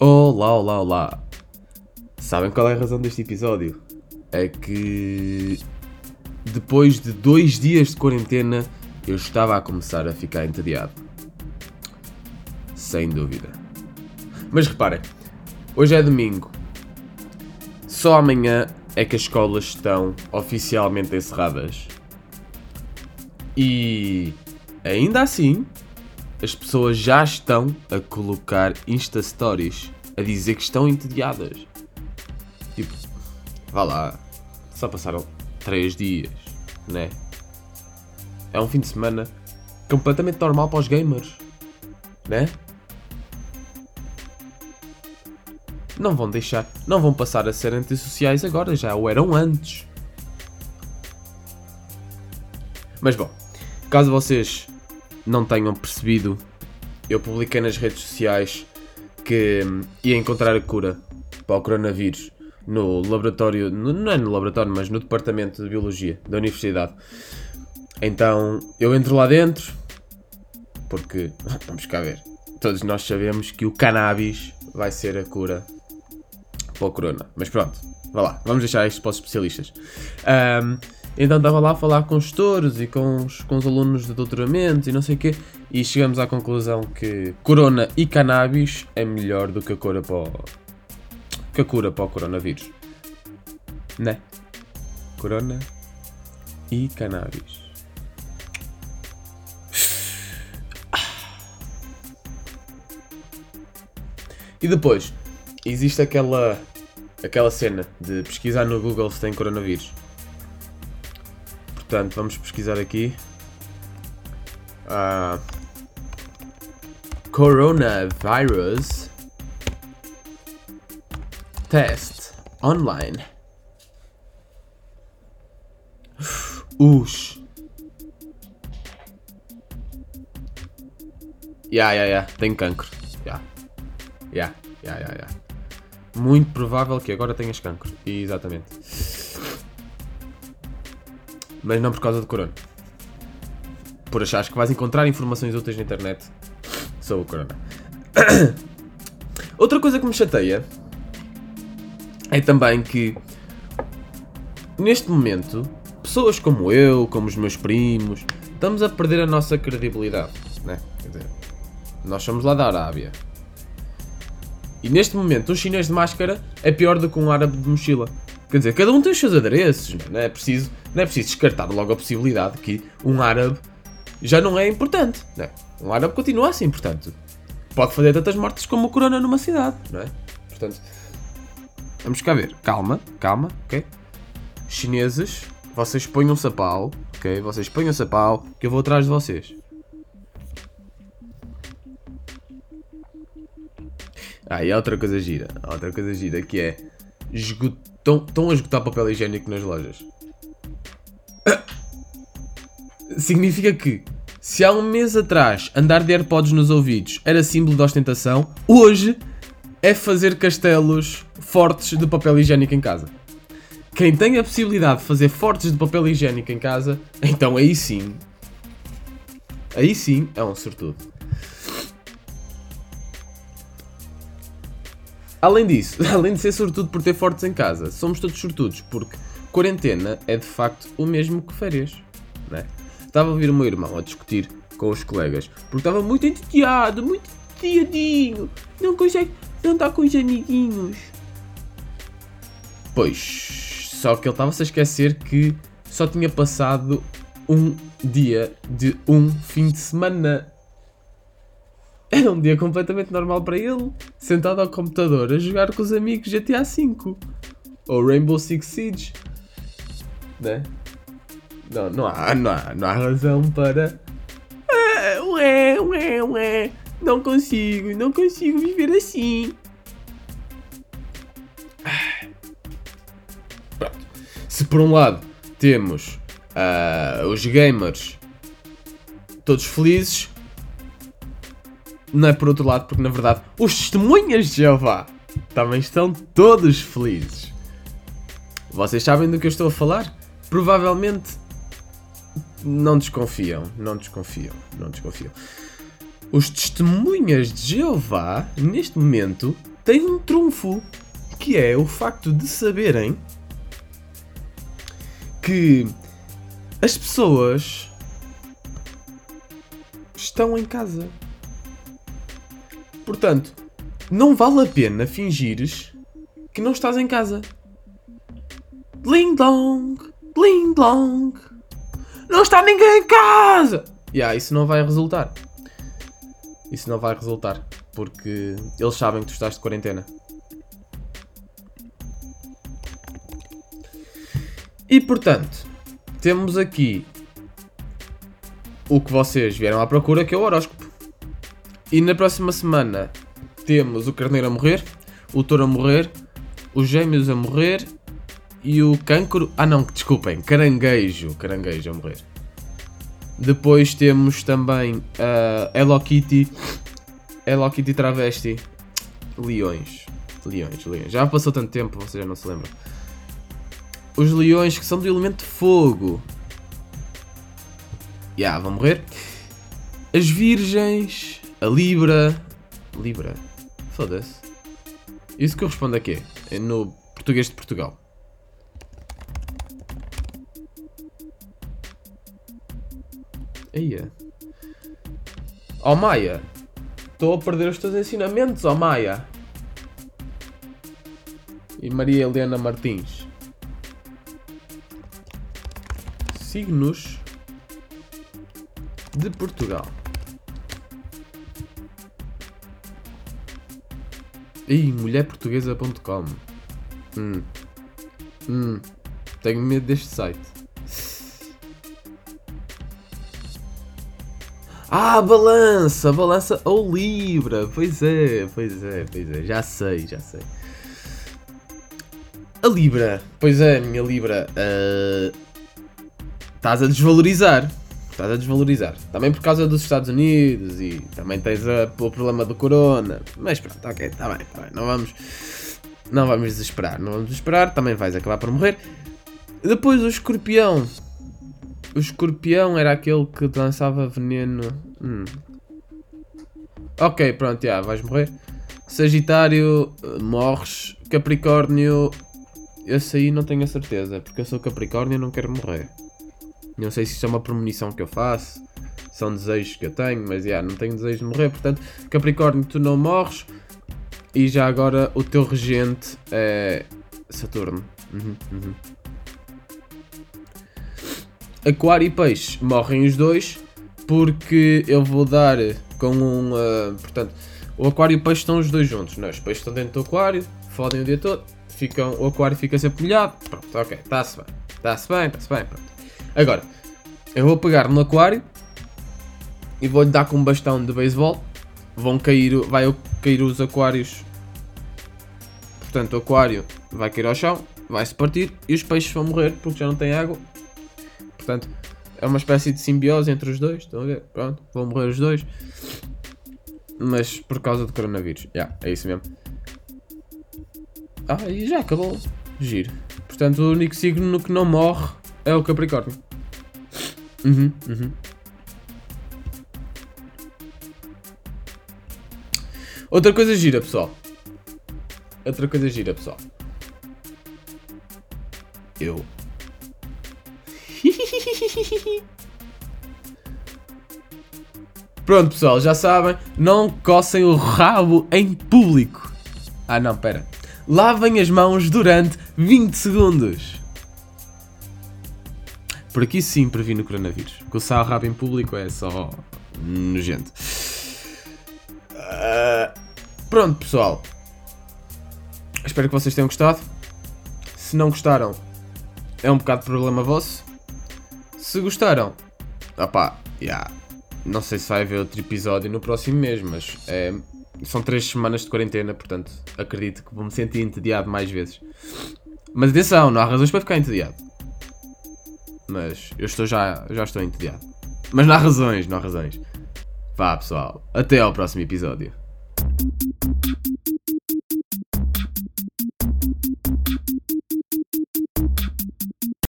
Olá, olá, olá. Sabem qual é a razão deste episódio? É que depois de dois dias de quarentena eu estava a começar a ficar entediado. Sem dúvida. Mas reparem, hoje é domingo. Só amanhã é que as escolas estão oficialmente encerradas. E ainda assim, as pessoas já estão a colocar Insta Stories a dizer que estão entediadas. Tipo, vá lá, só passaram 3 dias, né? É um fim de semana completamente normal para os gamers, né? Não vão deixar, não vão passar a ser antissociais agora, já o eram antes. Mas bom, caso vocês não tenham percebido, eu publiquei nas redes sociais que hum, ia encontrar a cura para o coronavírus no laboratório, não é no laboratório, mas no departamento de biologia da universidade. Então eu entro lá dentro, porque vamos cá ver, todos nós sabemos que o cannabis vai ser a cura para o corona. Mas pronto, vá lá, vamos deixar isto para os especialistas. Um, então estava lá a falar com os gestores e com os, com os alunos de doutoramento e não sei o quê, e chegamos à conclusão que corona e cannabis é melhor do que a cura para o, que a cura para o coronavírus. Né? Corona e cannabis. E depois, existe aquela aquela cena de pesquisar no Google se tem coronavírus. Portanto, vamos pesquisar aqui. Uh, coronavirus test online. Us. Ya, ya, ya. Tenho cancro. Ya. Ya, ya, ya, ya. Muito provável que agora tenhas cancro. Exatamente mas não por causa do corona. Por achares que vais encontrar informações úteis na internet sobre o corona. Outra coisa que me chateia é também que neste momento pessoas como eu, como os meus primos, estamos a perder a nossa credibilidade, né? Quer dizer, nós somos lá da Arábia. E neste momento um chinês de máscara é pior do que um árabe de mochila. Quer dizer, cada um tem os seus adereços, não é preciso, não é preciso descartar logo a possibilidade que um árabe já não é importante. Não é? Um árabe continua a ser importante. Pode fazer tantas mortes como o corona numa cidade, não é? Portanto, vamos cá ver. Calma, calma, ok? Chineses, vocês ponham-se a pau, ok? Vocês ponham-se a pau, que eu vou atrás de vocês. Ah, e há outra coisa gira. Outra coisa gira que é estão, estão a esgotar papel higiênico nas lojas. Significa que se há um mês atrás andar de AirPods nos ouvidos era símbolo de ostentação, hoje é fazer castelos fortes de papel higiênico em casa. Quem tem a possibilidade de fazer fortes de papel higiênico em casa, então aí sim. Aí sim é um sortudo. Além disso, além de ser sortudo por ter fortes em casa, somos todos sortudos porque quarentena é de facto o mesmo que férias. Né? Estava a ouvir o meu irmão a discutir com os colegas porque estava muito entediado, muito entediadinho, não consegue, não está com os amiguinhos. Pois, só que ele estava-se a esquecer que só tinha passado um dia de um fim de semana era um dia completamente normal para ele, sentado ao computador a jogar com os amigos GTA V ou Rainbow Six Siege. Né? Não, não há, não há, não há razão para. Ah, ué, ué, ué. Não consigo, não consigo viver assim. Pronto. Se por um lado temos uh, os gamers todos felizes, não é por outro lado, porque na verdade os testemunhas de Jeová também estão todos felizes. Vocês sabem do que eu estou a falar? Provavelmente não desconfiam, não desconfiam, não desconfiam. Os testemunhas de Jeová, neste momento, tem um trunfo que é o facto de saberem que as pessoas estão em casa. Portanto, não vale a pena fingires que não estás em casa. Dling dong, dling dong. Não está ninguém em casa! Yeah, isso não vai resultar. Isso não vai resultar. Porque eles sabem que tu estás de quarentena. E portanto, temos aqui o que vocês vieram à procura, que é o horóscopo. E na próxima semana temos o carneiro a morrer, o touro a morrer, os gêmeos a morrer e o cancro. Ah não, desculpem, caranguejo. Caranguejo a morrer. Depois temos também a uh, Hello Kitty. Hello Kitty travesti. Leões. Leões, leões. Já passou tanto tempo, vocês já não se lembram. Os leões que são do elemento fogo. Já, yeah, vão morrer. As virgens. A Libra. Libra. Foda-se. Isso corresponde a quê? É no português de Portugal. Eia. Oh Maia. Estou a perder os teus ensinamentos, oh Maia. E Maria Helena Martins. Signos de Portugal. Ih, mulherportuguesa.com. Hum. Hum. Tenho medo deste site. Ah, balança! Balança ou Libra! Pois é, pois é, pois é. Já sei, já sei. A Libra. Pois é, minha Libra. Uh... Estás a desvalorizar. Estás a desvalorizar. Também por causa dos Estados Unidos e também tens a, o problema do Corona. Mas pronto, ok, está bem, está bem. Não vamos, não vamos desesperar. Não vamos desesperar. Também vais acabar por morrer. Depois o escorpião. O escorpião era aquele que lançava veneno. Hum. Ok, pronto, já, vais morrer. Sagitário, morres. Capricórnio, esse aí não tenho a certeza, porque eu sou Capricórnio e não quero morrer. Não sei se isto é uma premonição que eu faço, são desejos que eu tenho, mas yeah, não tenho desejo de morrer. Portanto, Capricórnio, tu não morres. E já agora o teu regente é Saturno. Uhum, uhum. Aquário e Peixe morrem os dois porque eu vou dar com um. Uh, portanto, o Aquário e o Peixe estão os dois juntos. Não, os peixes estão dentro do Aquário, fodem o dia todo, ficam, o Aquário fica sempre molhado. Pronto, ok, está-se bem, está-se bem, está-se bem. Pronto. Agora, eu vou pegar no aquário e vou-lhe dar com um bastão de beisebol. Vão cair, vai cair os aquários. Portanto, o aquário vai cair ao chão, vai-se partir e os peixes vão morrer porque já não tem água. Portanto, é uma espécie de simbiose entre os dois. Estão a ver? Pronto, vão morrer os dois. Mas por causa do coronavírus. Já, yeah, é isso mesmo. Ah, e já acabou. Giro. Portanto, o único signo que não morre é o Capricórnio. Uhum, uhum. Outra coisa gira, pessoal. Outra coisa gira, pessoal. Eu. Pronto, pessoal, já sabem. Não coçem o rabo em público. Ah, não, pera. Lavem as mãos durante 20 segundos. Por aqui sim previno o coronavírus. Coçar o rabo em público é só nojento. Uh, pronto, pessoal. Espero que vocês tenham gostado. Se não gostaram, é um bocado problema vosso. Se gostaram, opá, yeah, não sei se vai haver outro episódio no próximo mês, mas é, são três semanas de quarentena, portanto acredito que vou me sentir entediado mais vezes. Mas atenção, não há razões para ficar entediado. Mas eu estou já, já estou entediado. Mas não há razões, não há razões. Vá pessoal, até ao próximo episódio.